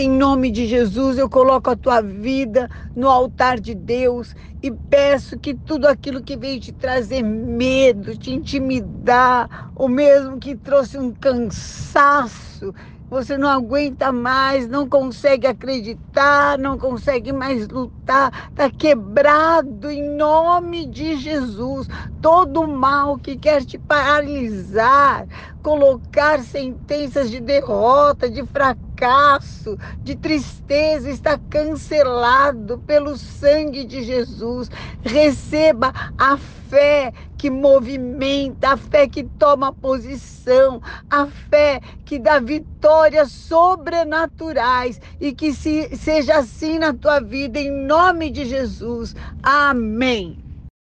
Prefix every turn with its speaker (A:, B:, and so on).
A: Em nome de Jesus, eu coloco a tua vida no altar de Deus e peço que tudo aquilo que veio te trazer medo, te intimidar, ou mesmo que trouxe um cansaço, você não aguenta mais, não consegue acreditar, não consegue mais lutar, está quebrado em nome de Jesus. Todo mal que quer te paralisar, colocar sentenças de derrota, de fracasso, de tristeza, está cancelado pelo sangue de Jesus. Receba a fé que movimenta, a fé que toma posição, a fé que dá vitórias sobrenaturais e que se, seja assim na tua vida, em nome de Jesus. Amém.